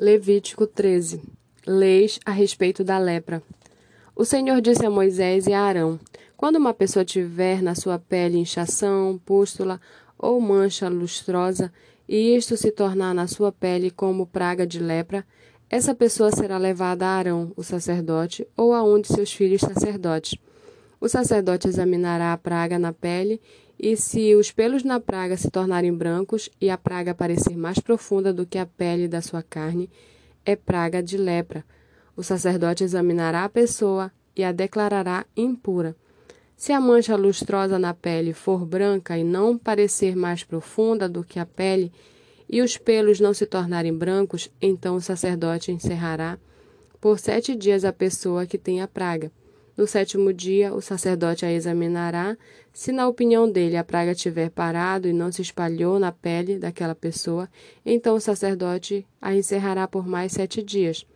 Levítico 13 Leis a respeito da lepra. O Senhor disse a Moisés e a Arão: Quando uma pessoa tiver na sua pele inchação, pústula ou mancha lustrosa, e isto se tornar na sua pele como praga de lepra, essa pessoa será levada a Arão, o sacerdote, ou a um de seus filhos sacerdotes. O sacerdote examinará a praga na pele e se os pelos na praga se tornarem brancos e a praga parecer mais profunda do que a pele da sua carne, é praga de lepra. O sacerdote examinará a pessoa e a declarará impura. Se a mancha lustrosa na pele for branca e não parecer mais profunda do que a pele, e os pelos não se tornarem brancos, então o sacerdote encerrará por sete dias a pessoa que tem a praga. No sétimo dia, o sacerdote a examinará. Se, na opinião dele, a praga tiver parado e não se espalhou na pele daquela pessoa, então o sacerdote a encerrará por mais sete dias.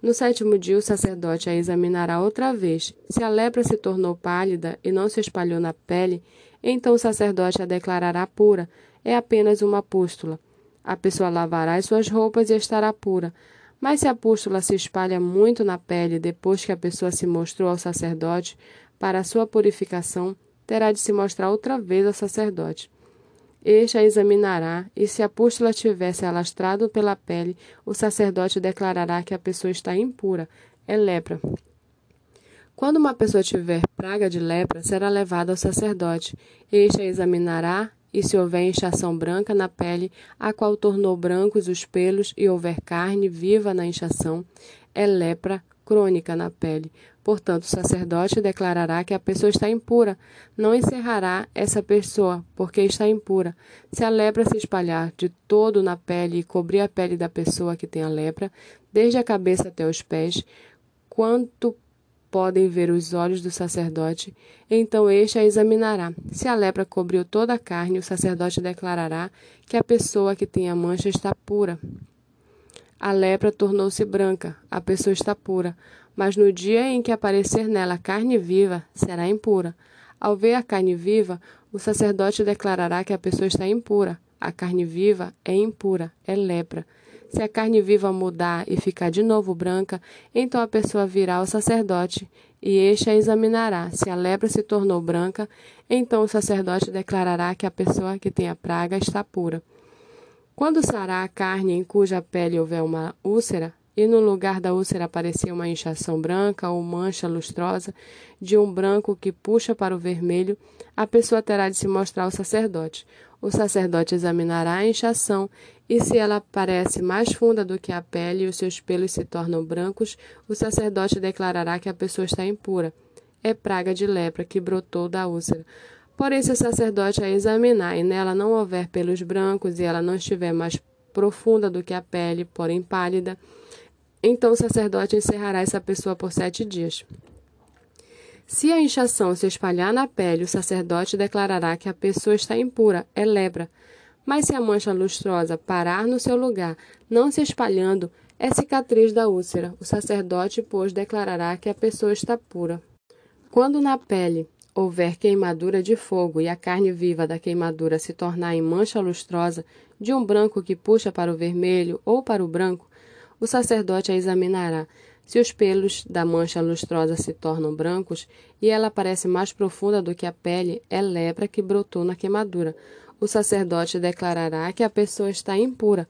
No sétimo dia, o sacerdote a examinará outra vez. Se a lepra se tornou pálida e não se espalhou na pele, então o sacerdote a declarará pura. É apenas uma pústula. A pessoa lavará as suas roupas e estará pura. Mas se a pústula se espalha muito na pele depois que a pessoa se mostrou ao sacerdote para a sua purificação, terá de se mostrar outra vez ao sacerdote. Este a examinará, e se a pústula tivesse alastrado pela pele, o sacerdote declarará que a pessoa está impura, é lepra. Quando uma pessoa tiver praga de lepra, será levada ao sacerdote. Este a examinará e se houver inchação branca na pele, a qual tornou brancos os pelos, e houver carne viva na inchação, é lepra crônica na pele. Portanto, o sacerdote declarará que a pessoa está impura. Não encerrará essa pessoa, porque está impura. Se a lepra se espalhar de todo na pele e cobrir a pele da pessoa que tem a lepra, desde a cabeça até os pés, quanto podem ver os olhos do sacerdote, então este a examinará. Se a lepra cobriu toda a carne, o sacerdote declarará que a pessoa que tem a mancha está pura. A lepra tornou-se branca, a pessoa está pura, mas no dia em que aparecer nela carne viva, será impura. Ao ver a carne viva, o sacerdote declarará que a pessoa está impura. A carne viva é impura, é lepra. Se a carne viva mudar e ficar de novo branca, então a pessoa virá ao sacerdote e este a examinará. Se a lepra se tornou branca, então o sacerdote declarará que a pessoa que tem a praga está pura. Quando sarar a carne em cuja pele houver uma úlcera, e no lugar da úlcera aparecer uma inchação branca ou mancha lustrosa de um branco que puxa para o vermelho, a pessoa terá de se mostrar ao sacerdote. O sacerdote examinará a inchação e se ela parece mais funda do que a pele e os seus pelos se tornam brancos, o sacerdote declarará que a pessoa está impura. É praga de lepra que brotou da úlcera. Porém, se o sacerdote a examinar e nela não houver pelos brancos e ela não estiver mais profunda do que a pele, porém pálida, então o sacerdote encerrará essa pessoa por sete dias. Se a inchação se espalhar na pele, o sacerdote declarará que a pessoa está impura, é lepra. Mas se a mancha lustrosa parar no seu lugar, não se espalhando, é cicatriz da úlcera. O sacerdote, pois, declarará que a pessoa está pura. Quando na pele houver queimadura de fogo e a carne viva da queimadura se tornar em mancha lustrosa, de um branco que puxa para o vermelho ou para o branco, o sacerdote a examinará. Se os pelos da mancha lustrosa se tornam brancos e ela parece mais profunda do que a pele, é lepra que brotou na queimadura. O sacerdote declarará que a pessoa está impura.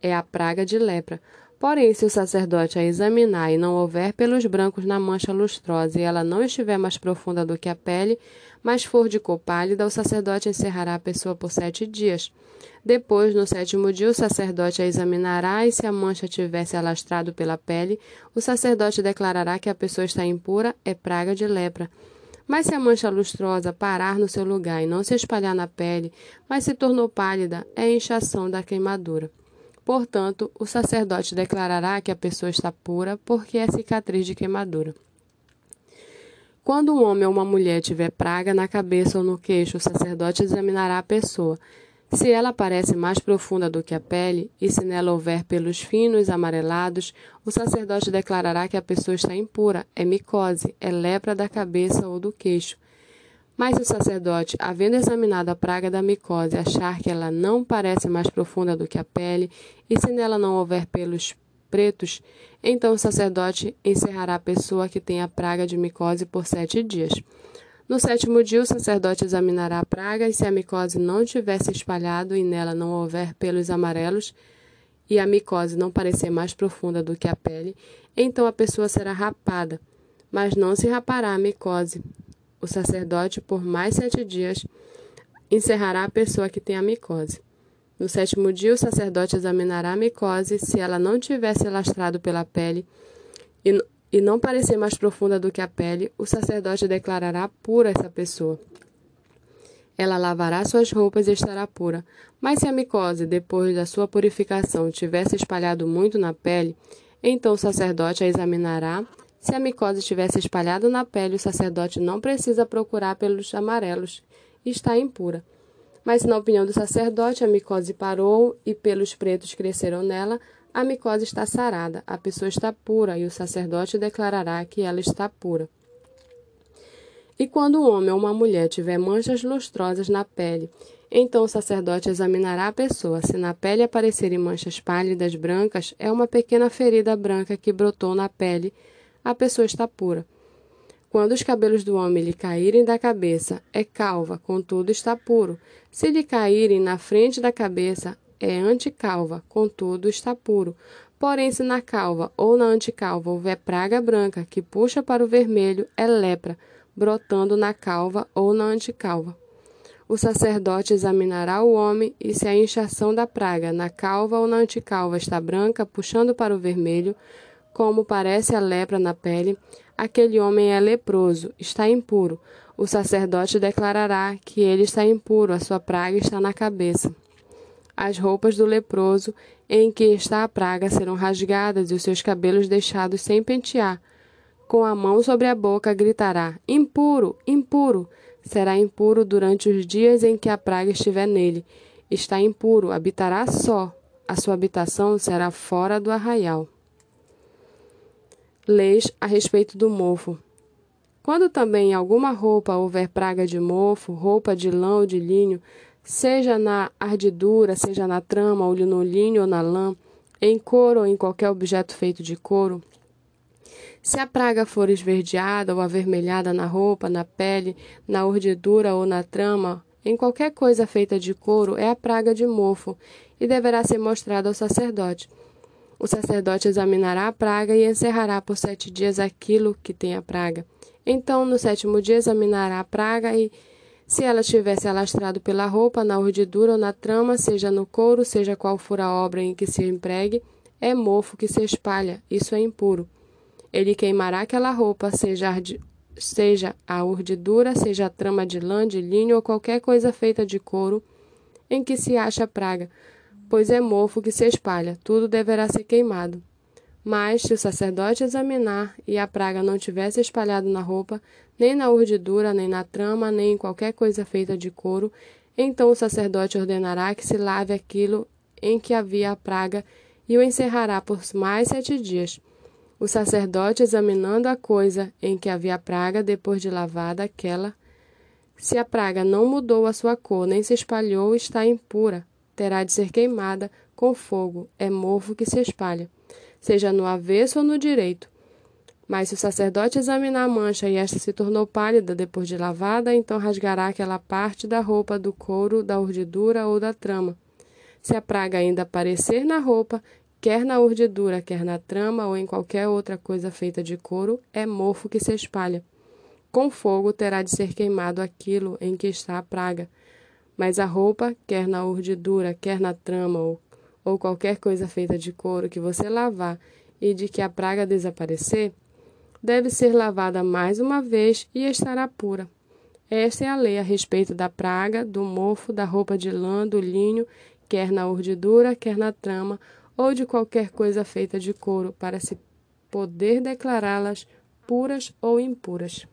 É a praga de lepra. Porém, se o sacerdote a examinar e não houver pelos brancos na mancha lustrosa e ela não estiver mais profunda do que a pele, mas for de cor pálida, o sacerdote encerrará a pessoa por sete dias. Depois, no sétimo dia, o sacerdote a examinará, e se a mancha tivesse alastrado pela pele, o sacerdote declarará que a pessoa está impura, é praga de lepra. Mas se a mancha lustrosa parar no seu lugar e não se espalhar na pele, mas se tornou pálida, é inchação da queimadura. Portanto, o sacerdote declarará que a pessoa está pura porque é cicatriz de queimadura. Quando um homem ou uma mulher tiver praga na cabeça ou no queixo, o sacerdote examinará a pessoa. Se ela parece mais profunda do que a pele, e se nela houver pelos finos amarelados, o sacerdote declarará que a pessoa está impura, é micose, é lepra da cabeça ou do queixo. Mas se o sacerdote, havendo examinado a praga da micose, achar que ela não parece mais profunda do que a pele, e se nela não houver pelos pretos, então o sacerdote encerrará a pessoa que tem a praga de micose por sete dias. No sétimo dia, o sacerdote examinará a praga, e se a micose não tiver se espalhado e nela não houver pelos amarelos, e a micose não parecer mais profunda do que a pele, então a pessoa será rapada, mas não se rapará a micose. O sacerdote, por mais sete dias, encerrará a pessoa que tem a micose. No sétimo dia, o sacerdote examinará a micose. Se ela não tiver se lastrado pela pele e, e não parecer mais profunda do que a pele, o sacerdote declarará pura essa pessoa. Ela lavará suas roupas e estará pura. Mas se a micose, depois da sua purificação, tivesse espalhado muito na pele, então o sacerdote a examinará. Se a micose tivesse espalhado na pele, o sacerdote não precisa procurar pelos amarelos está impura. Mas, na opinião do sacerdote, a micose parou e pelos pretos cresceram nela, a micose está sarada, a pessoa está pura e o sacerdote declarará que ela está pura. E quando um homem ou uma mulher tiver manchas lustrosas na pele, então o sacerdote examinará a pessoa. Se na pele aparecerem manchas pálidas brancas, é uma pequena ferida branca que brotou na pele, a pessoa está pura. Quando os cabelos do homem lhe caírem da cabeça, é calva, contudo está puro. Se lhe caírem na frente da cabeça, é anticalva, contudo está puro. Porém, se na calva ou na anticalva houver praga branca que puxa para o vermelho, é lepra, brotando na calva ou na anticalva. O sacerdote examinará o homem, e se a inchação da praga na calva ou na anticalva está branca, puxando para o vermelho, como parece a lepra na pele, aquele homem é leproso, está impuro. O sacerdote declarará que ele está impuro, a sua praga está na cabeça. As roupas do leproso em que está a praga serão rasgadas e os seus cabelos deixados sem pentear. Com a mão sobre a boca gritará: Impuro, impuro! Será impuro durante os dias em que a praga estiver nele. Está impuro, habitará só. A sua habitação será fora do arraial leis a respeito do mofo. Quando também em alguma roupa houver praga de mofo, roupa de lã ou de linho, seja na ardidura, seja na trama, ou no linho ou na lã, em couro ou em qualquer objeto feito de couro, se a praga for esverdeada ou avermelhada na roupa, na pele, na urdidura ou na trama, em qualquer coisa feita de couro, é a praga de mofo, e deverá ser mostrada ao sacerdote. O sacerdote examinará a praga e encerrará por sete dias aquilo que tem a praga. Então, no sétimo dia, examinará a praga e, se ela tivesse alastrado pela roupa, na urdidura ou na trama, seja no couro, seja qual for a obra em que se empregue, é mofo que se espalha, isso é impuro. Ele queimará aquela roupa, seja, ardi, seja a urdidura, seja a trama de lã, de linho ou qualquer coisa feita de couro em que se acha praga, pois é mofo que se espalha, tudo deverá ser queimado. Mas, se o sacerdote examinar e a praga não tivesse espalhado na roupa, nem na urdidura, nem na trama, nem em qualquer coisa feita de couro, então o sacerdote ordenará que se lave aquilo em que havia a praga e o encerrará por mais sete dias. O sacerdote, examinando a coisa em que havia a praga, depois de lavada aquela, se a praga não mudou a sua cor, nem se espalhou, está impura terá de ser queimada com fogo, é mofo que se espalha, seja no avesso ou no direito. Mas se o sacerdote examinar a mancha e esta se tornou pálida depois de lavada, então rasgará aquela parte da roupa do couro, da urdidura ou da trama. Se a praga ainda aparecer na roupa, quer na urdidura, quer na trama ou em qualquer outra coisa feita de couro, é mofo que se espalha. Com fogo terá de ser queimado aquilo em que está a praga mas a roupa, quer na urdidura, quer na trama ou, ou qualquer coisa feita de couro que você lavar e de que a praga desaparecer, deve ser lavada mais uma vez e estará pura. Esta é a lei a respeito da praga, do mofo, da roupa de lã, do linho, quer na urdidura, quer na trama, ou de qualquer coisa feita de couro, para se poder declará-las puras ou impuras.